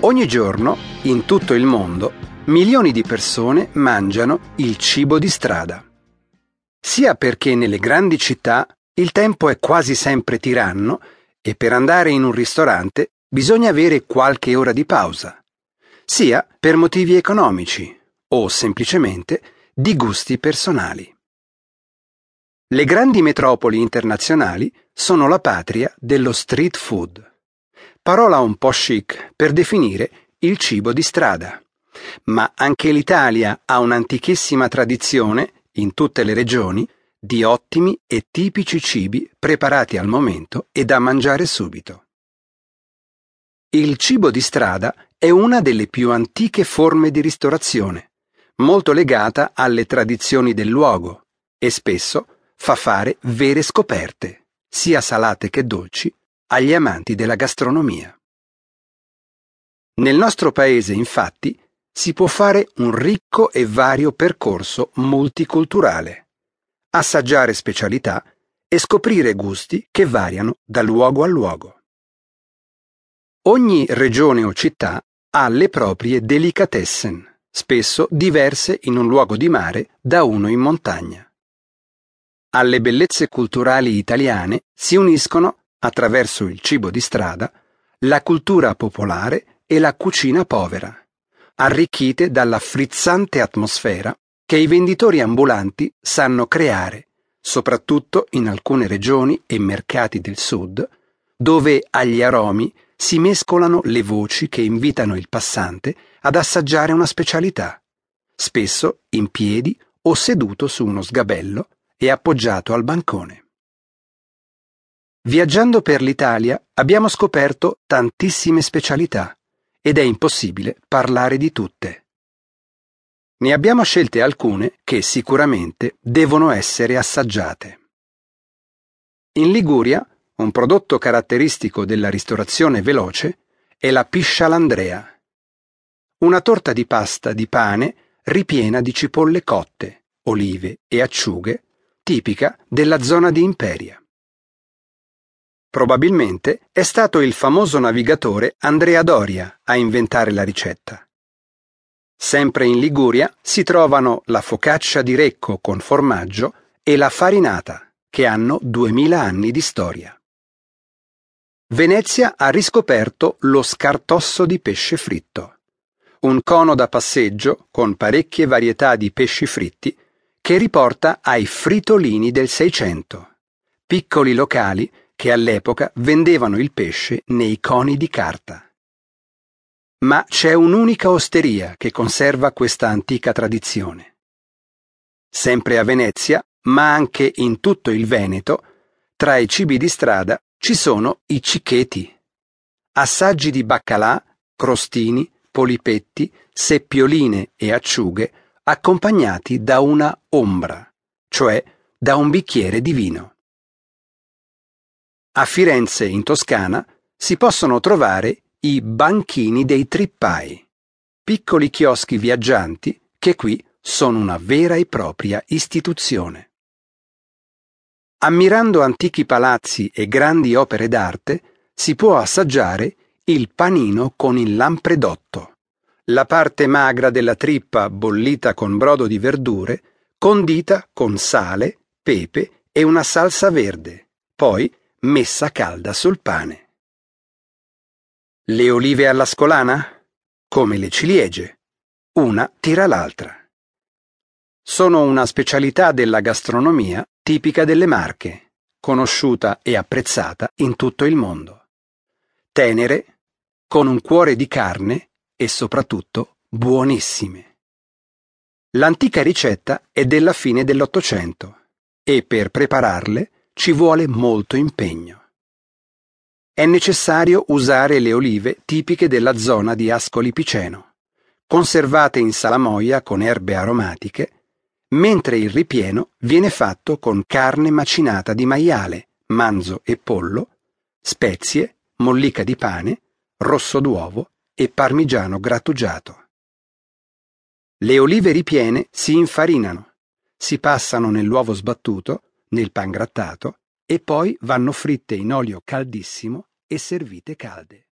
Ogni giorno, in tutto il mondo, milioni di persone mangiano il cibo di strada. Sia perché nelle grandi città il tempo è quasi sempre tiranno e per andare in un ristorante bisogna avere qualche ora di pausa, sia per motivi economici o semplicemente di gusti personali. Le grandi metropoli internazionali sono la patria dello street food, parola un po' chic per definire il cibo di strada. Ma anche l'Italia ha un'antichissima tradizione, in tutte le regioni, di ottimi e tipici cibi preparati al momento e da mangiare subito. Il cibo di strada è una delle più antiche forme di ristorazione, molto legata alle tradizioni del luogo e spesso fa fare vere scoperte, sia salate che dolci, agli amanti della gastronomia. Nel nostro paese, infatti, si può fare un ricco e vario percorso multiculturale, assaggiare specialità e scoprire gusti che variano da luogo a luogo. Ogni regione o città ha le proprie delicatessen, spesso diverse in un luogo di mare da uno in montagna. Alle bellezze culturali italiane si uniscono, attraverso il cibo di strada, la cultura popolare e la cucina povera, arricchite dalla frizzante atmosfera che i venditori ambulanti sanno creare, soprattutto in alcune regioni e mercati del sud, dove agli aromi si mescolano le voci che invitano il passante ad assaggiare una specialità, spesso in piedi o seduto su uno sgabello e appoggiato al bancone. Viaggiando per l'Italia abbiamo scoperto tantissime specialità ed è impossibile parlare di tutte. Ne abbiamo scelte alcune che sicuramente devono essere assaggiate. In Liguria, un prodotto caratteristico della ristorazione veloce è la piscialandrea, una torta di pasta di pane ripiena di cipolle cotte, olive e acciughe tipica della zona di Imperia. Probabilmente è stato il famoso navigatore Andrea Doria a inventare la ricetta. Sempre in Liguria si trovano la focaccia di Recco con formaggio e la farinata, che hanno 2000 anni di storia. Venezia ha riscoperto lo scartosso di pesce fritto, un cono da passeggio con parecchie varietà di pesci fritti che riporta ai fritolini del Seicento, piccoli locali che all'epoca vendevano il pesce nei coni di carta. Ma c'è un'unica osteria che conserva questa antica tradizione. Sempre a Venezia, ma anche in tutto il Veneto, tra i cibi di strada ci sono i ciccheti, assaggi di baccalà, crostini, polipetti, seppioline e acciughe accompagnati da una ombra, cioè da un bicchiere di vino. A Firenze, in Toscana, si possono trovare i banchini dei trippai, piccoli chioschi viaggianti che qui sono una vera e propria istituzione. Ammirando antichi palazzi e grandi opere d'arte, si può assaggiare il panino con il lampredotto la parte magra della trippa bollita con brodo di verdure, condita con sale, pepe e una salsa verde, poi messa calda sul pane. Le olive alla scolana? Come le ciliegie. Una tira l'altra. Sono una specialità della gastronomia tipica delle Marche, conosciuta e apprezzata in tutto il mondo. Tenere, con un cuore di carne e soprattutto buonissime. L'antica ricetta è della fine dell'Ottocento e per prepararle ci vuole molto impegno. È necessario usare le olive tipiche della zona di Ascoli Piceno, conservate in salamoia con erbe aromatiche, mentre il ripieno viene fatto con carne macinata di maiale, manzo e pollo, spezie, mollica di pane, rosso d'uovo e parmigiano grattugiato. Le olive ripiene si infarinano, si passano nell'uovo sbattuto, nel pan grattato e poi vanno fritte in olio caldissimo e servite calde.